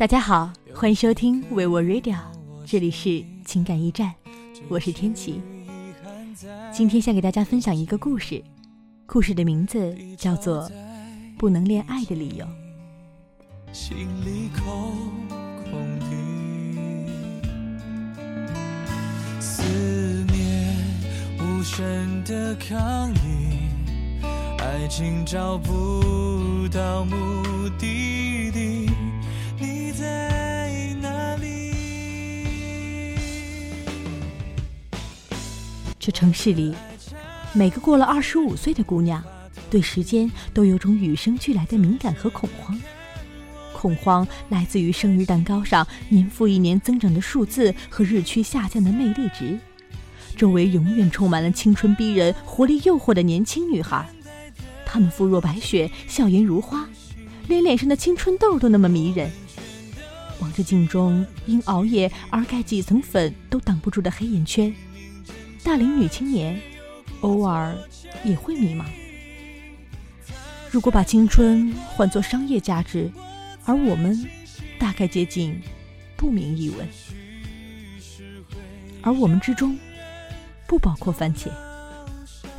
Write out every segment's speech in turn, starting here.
大家好，欢迎收听维我 Radio，这里是情感驿站，我是天琪。今天想给大家分享一个故事，故事的名字叫做《不能恋爱的理由》。心里空空的，思念无声的抗议，爱情找不到目的地。这城市里，每个过了二十五岁的姑娘，对时间都有种与生俱来的敏感和恐慌。恐慌来自于生日蛋糕上年复一年增长的数字和日趋下降的魅力值。周围永远充满了青春逼人、活力诱惑的年轻女孩，她们肤若白雪，笑颜如花，连脸上的青春痘都那么迷人。望着镜中因熬夜而盖几层粉都挡不住的黑眼圈，大龄女青年偶尔也会迷茫。如果把青春换作商业价值，而我们大概接近不明一文。而我们之中不包括番茄。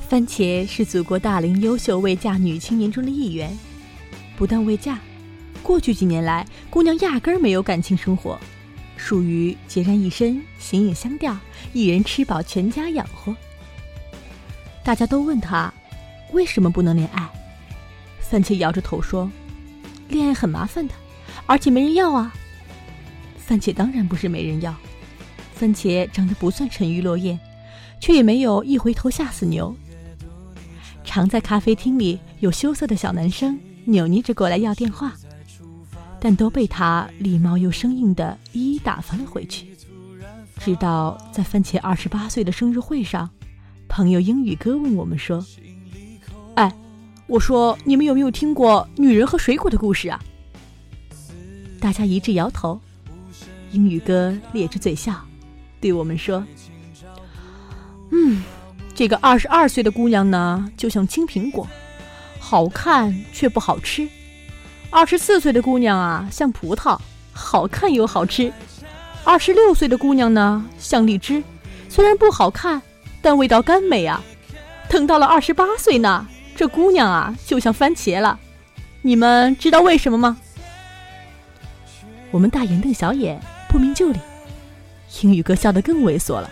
番茄是祖国大龄优秀未嫁女青年中的一员，不但未嫁。过去几年来，姑娘压根儿没有感情生活，属于孑然一身、形影相吊，一人吃饱全家养活。大家都问她，为什么不能恋爱？番茄摇着头说：“恋爱很麻烦的，而且没人要啊。”番茄当然不是没人要，番茄长得不算沉鱼落雁，却也没有一回头吓死牛。常在咖啡厅里有羞涩的小男生扭捏着过来要电话。但都被他礼貌又生硬的一一打发了回去。直到在番茄二十八岁的生日会上，朋友英语哥问我们说：“哎，我说你们有没有听过女人和水果的故事啊？”大家一致摇头。英语哥咧着嘴笑，对我们说：“嗯，这个二十二岁的姑娘呢，就像青苹果，好看却不好吃。”二十四岁的姑娘啊，像葡萄，好看又好吃；二十六岁的姑娘呢，像荔枝，虽然不好看，但味道甘美啊。等到了二十八岁呢，这姑娘啊，就像番茄了。你们知道为什么吗？我们大眼瞪小眼，不明就里。英语哥笑得更猥琐了，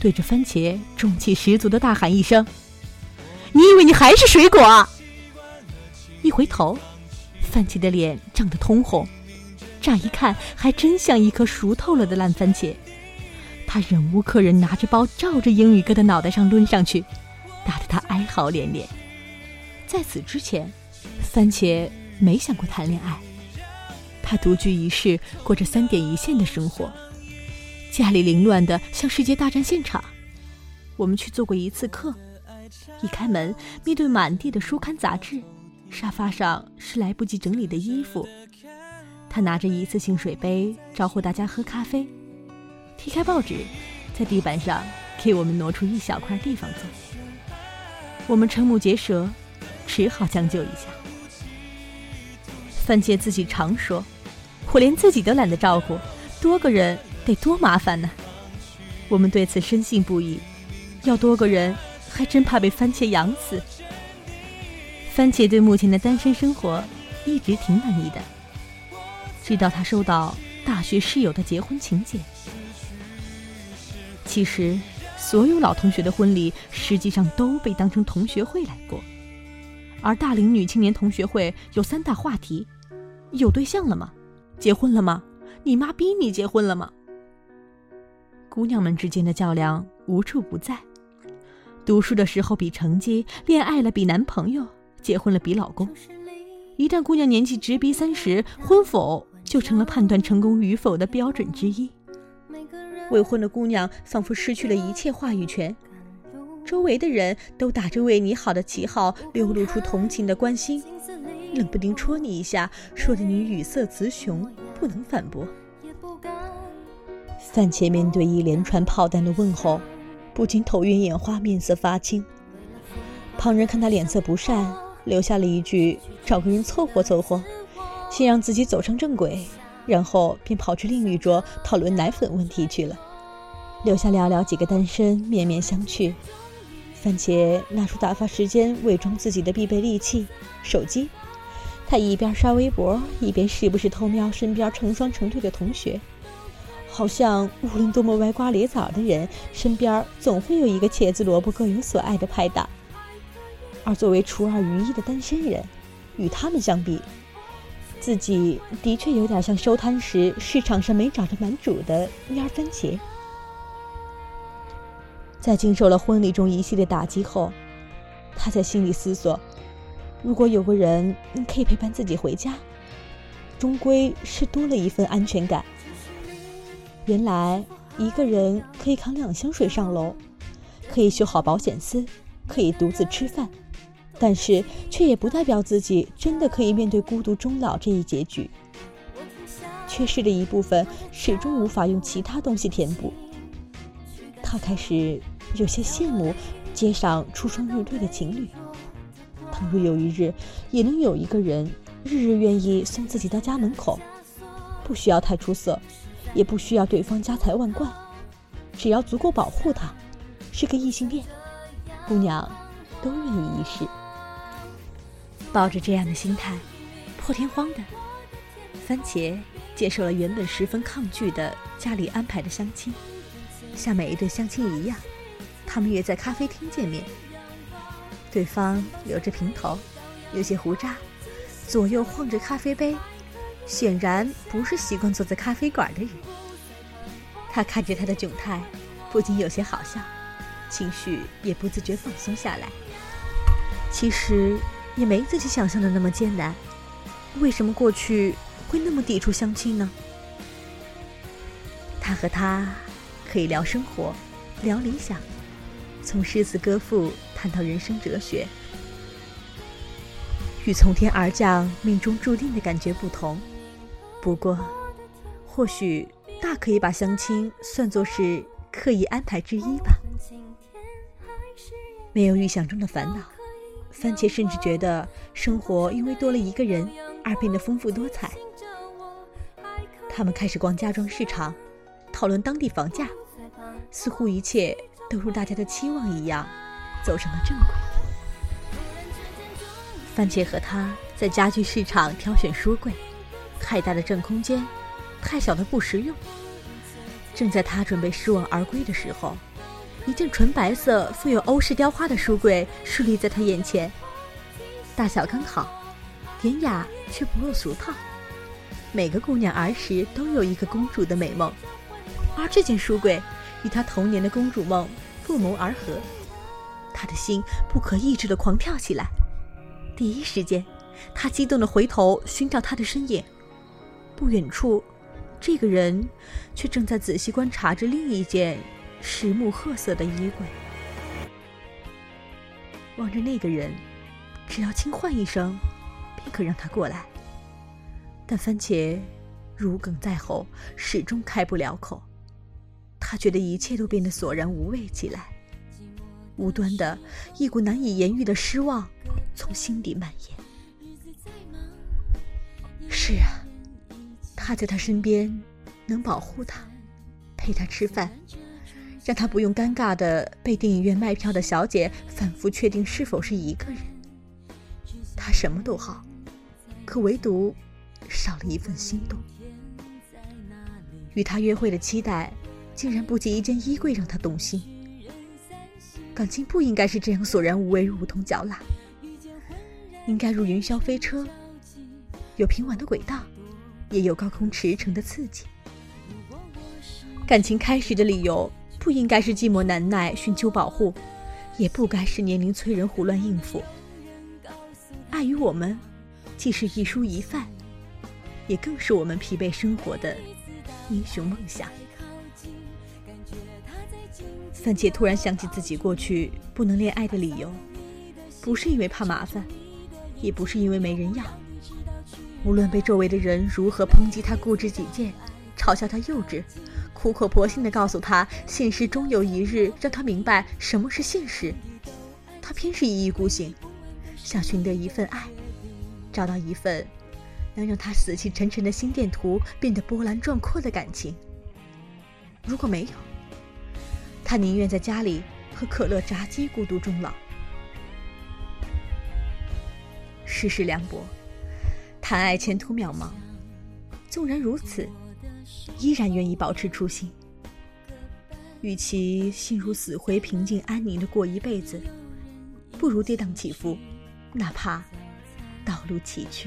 对着番茄中气十足的大喊一声：“你以为你还是水果？”啊？”一回头。番茄的脸涨得通红，乍一看还真像一颗熟透了的烂番茄。他忍无可忍，拿着包照着英语哥的脑袋上抡上去，打得他哀嚎连连。在此之前，番茄没想过谈恋爱。他独居一室，过着三点一线的生活，家里凌乱的像世界大战现场。我们去做过一次客，一开门，面对满地的书刊杂志。沙发上是来不及整理的衣服，他拿着一次性水杯招呼大家喝咖啡，踢开报纸，在地板上给我们挪出一小块地方坐。我们瞠目结舌，只好将就一下。番茄自己常说：“我连自己都懒得照顾，多个人得多麻烦呢。”我们对此深信不疑，要多个人还真怕被番茄养死。番茄对目前的单身生活一直挺满意的，直到他收到大学室友的结婚请柬。其实，所有老同学的婚礼实际上都被当成同学会来过，而大龄女青年同学会有三大话题：有对象了吗？结婚了吗？你妈逼你结婚了吗？姑娘们之间的较量无处不在，读书的时候比成绩，恋爱了比男朋友。结婚了比老公，一旦姑娘年纪直逼三十，婚否就成了判断成功与否的标准之一。未婚的姑娘仿佛失去了一切话语权，周围的人都打着为你好的旗号，流露出同情的关心，冷不丁戳你一下，说的你语塞词穷，不能反驳。番茄面对一连串炮弹的问候，不禁头晕眼花，面色发青。旁人看他脸色不善。留下了一句：“找个人凑合凑合，先让自己走上正轨，然后便跑去另一桌讨论奶粉问题去了，留下寥寥几个单身面面相觑。番茄拿出打发时间、伪装自己的必备利器——手机。他一边刷微博，一边时不时偷瞄身边成双成对的同学，好像无论多么歪瓜裂枣的人，身边总会有一个茄子萝卜各有所爱的拍档。而作为除二余一的单身人，与他们相比，自己的确有点像收摊时市场上没找着满主的蔫番茄。在经受了婚礼中一系列打击后，他在心里思索：如果有个人可以陪伴自己回家，终归是多了一份安全感。原来一个人可以扛两箱水上楼，可以修好保险丝，可以独自吃饭，但是却也不代表自己真的可以面对孤独终老这一结局。缺失的一部分始终无法用其他东西填补。他开始。有些羡慕街上出双入对的情侣。倘若有一日，也能有一个人日日愿意送自己到家门口，不需要太出色，也不需要对方家财万贯，只要足够保护他，是个异性恋，姑娘都愿意一试。抱着这样的心态，破天荒的，番茄接受了原本十分抗拒的家里安排的相亲，像每一对相亲一样。他们约在咖啡厅见面。对方留着平头，有些胡渣，左右晃着咖啡杯，显然不是习惯坐在咖啡馆的人。他看着他的窘态，不禁有些好笑，情绪也不自觉放松下来。其实也没自己想象的那么艰难。为什么过去会那么抵触相亲呢？他和他可以聊生活，聊理想。从诗词歌赋谈到人生哲学，与从天而降、命中注定的感觉不同。不过，或许大可以把相亲算作是刻意安排之一吧。没有预想中的烦恼，番茄甚至觉得生活因为多了一个人而变得丰富多彩。他们开始逛家装市场，讨论当地房价，似乎一切。都如大家的期望一样，走上了正轨。番茄和他在家具市场挑选书柜，太大的占空间，太小的不实用。正在他准备失望而归的时候，一件纯白色、富有欧式雕花的书柜竖立在他眼前，大小刚好，典雅却不落俗套。每个姑娘儿时都有一个公主的美梦，而这件书柜。与他童年的公主梦不谋而合，他的心不可抑制的狂跳起来。第一时间，他激动的回头寻找他的身影。不远处，这个人却正在仔细观察着另一件实木褐色的衣柜。望着那个人，只要轻唤一声，便可让他过来。但番茄如鲠在喉，始终开不了口。他觉得一切都变得索然无味起来，无端的一股难以言喻的失望从心底蔓延。是啊，他在他身边，能保护他，陪他吃饭，让他不用尴尬的被电影院卖票的小姐反复确定是否是一个人。他什么都好，可唯独少了一份心动。与他约会的期待。竟然不及一件衣柜让他动心。感情不应该是这样索然无味、如同嚼蜡，应该如云霄飞车，有平稳的轨道，也有高空驰骋的刺激。感情开始的理由不应该是寂寞难耐、寻求保护，也不该是年龄催人胡乱应付。爱与我们，既是一蔬一饭，也更是我们疲惫生活的英雄梦想。三姐突然想起自己过去不能恋爱的理由，不是因为怕麻烦，也不是因为没人要。无论被周围的人如何抨击她固执己见，嘲笑他幼稚，苦口婆心地告诉他现实终有一日让他明白什么是现实，他偏是一意孤行，想寻得一份爱，找到一份能让他死气沉沉的心电图变得波澜壮阔的感情。如果没有，他宁愿在家里喝可乐、炸鸡，孤独终老。世事凉薄，谈爱前途渺茫。纵然如此，依然愿意保持初心。与其心如死灰、平静安宁的过一辈子，不如跌宕起伏，哪怕道路崎岖。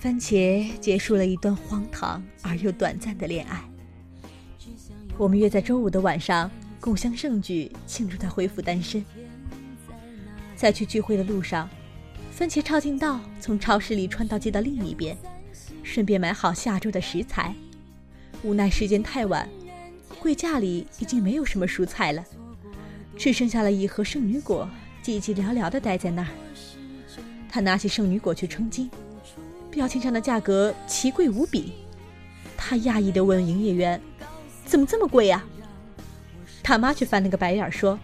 番茄结束了一段荒唐而又短暂的恋爱。我们约在周五的晚上共襄盛举，庆祝他恢复单身。在去聚会的路上，番茄抄近道从超市里穿到街道另一边，顺便买好下周的食材。无奈时间太晚，柜架里已经没有什么蔬菜了，只剩下了一盒圣女果，寂寂寥寥地待在那儿。他拿起圣女果去称斤，标签上的价格奇贵无比。他讶异地问营业员：“怎么这么贵呀？”他妈却翻了个白眼说：“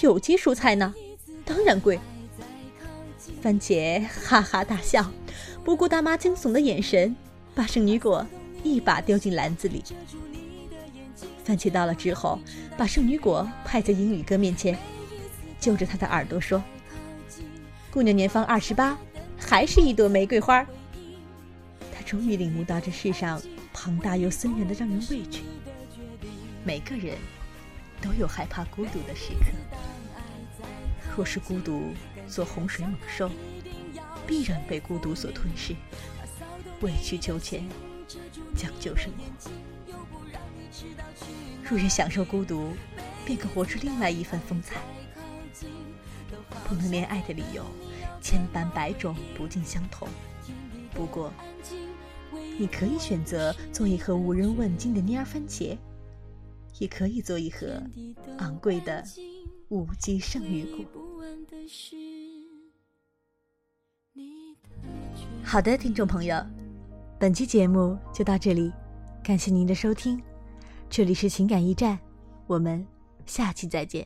有机蔬菜呢，当然贵。”番茄哈哈大笑，不顾大妈惊悚的眼神，把圣女果。一把丢进篮子里。番茄到了之后，把圣女果派在英语哥面前，揪着他的耳朵说：“姑娘年方二十八，还是一朵玫瑰花。”他终于领悟到这世上庞大又森严的让人畏惧。每个人都有害怕孤独的时刻。若是孤独做洪水猛兽，必然被孤独所吞噬，委曲求全。将就生活，若愿享受孤独，便可活出另外一番风采。不能恋爱的理由，千般百种，不尽相同。不过，你可以选择做一盒无人问津的蔫番茄，也可以做一盒昂贵的无机圣女果。好的，听众朋友。本期节目就到这里，感谢您的收听，这里是情感驿站，我们下期再见。